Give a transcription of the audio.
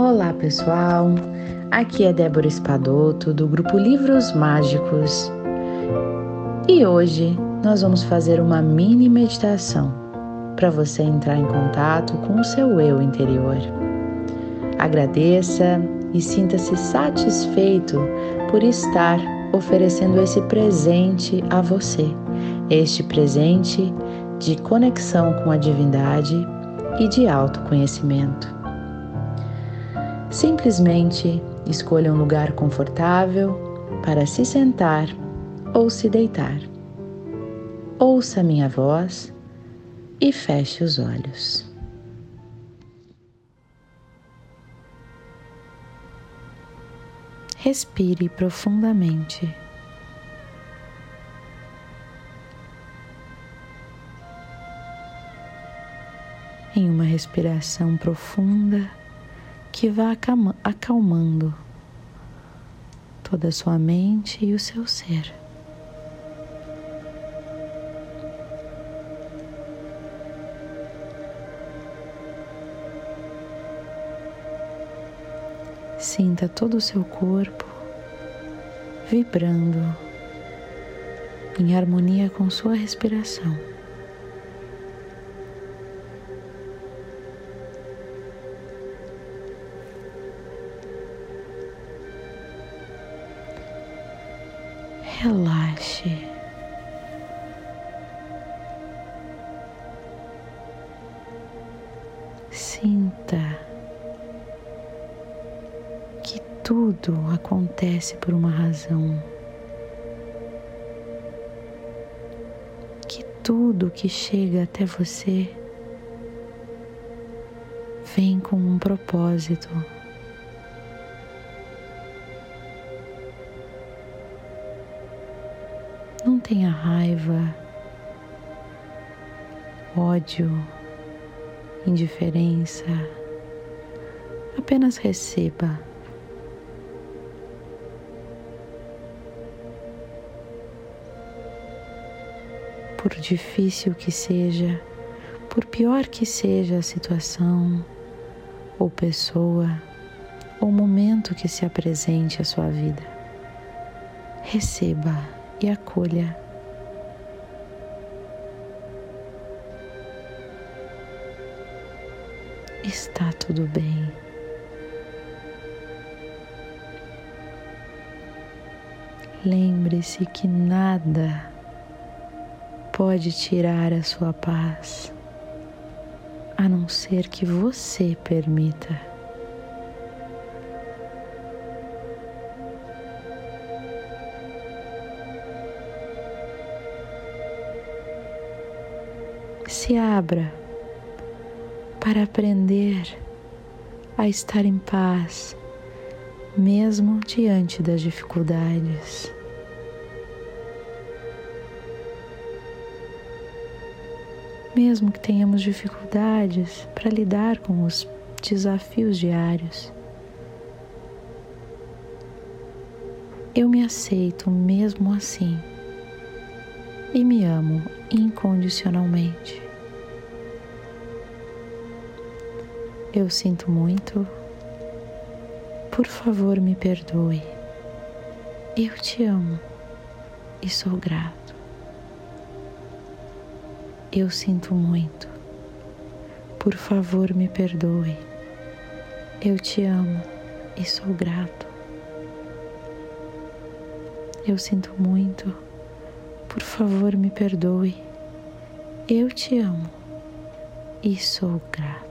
Olá pessoal, aqui é Débora Espadoto do grupo Livros Mágicos e hoje nós vamos fazer uma mini meditação para você entrar em contato com o seu eu interior. Agradeça e sinta-se satisfeito por estar oferecendo esse presente a você, este presente de conexão com a divindade e de autoconhecimento. Simplesmente escolha um lugar confortável para se sentar ou se deitar. Ouça minha voz e feche os olhos. Respire profundamente. Em uma respiração profunda, que vá acalmando toda a sua mente e o seu ser. Sinta todo o seu corpo vibrando em harmonia com sua respiração. Relaxe. Sinta que tudo acontece por uma razão. Que tudo que chega até você vem com um propósito. Não tenha raiva, ódio, indiferença. Apenas receba. Por difícil que seja, por pior que seja a situação, ou pessoa, ou momento que se apresente à sua vida, receba e acolha. Está tudo bem. Lembre-se que nada pode tirar a sua paz, a não ser que você permita. Se abra para aprender a estar em paz, mesmo diante das dificuldades. Mesmo que tenhamos dificuldades para lidar com os desafios diários, eu me aceito mesmo assim e me amo incondicionalmente. Eu sinto muito. Por favor, me perdoe. Eu te amo e sou grato. Eu sinto muito. Por favor, me perdoe. Eu te amo e sou grato. Eu sinto muito por favor, me perdoe. Eu te amo e sou grato.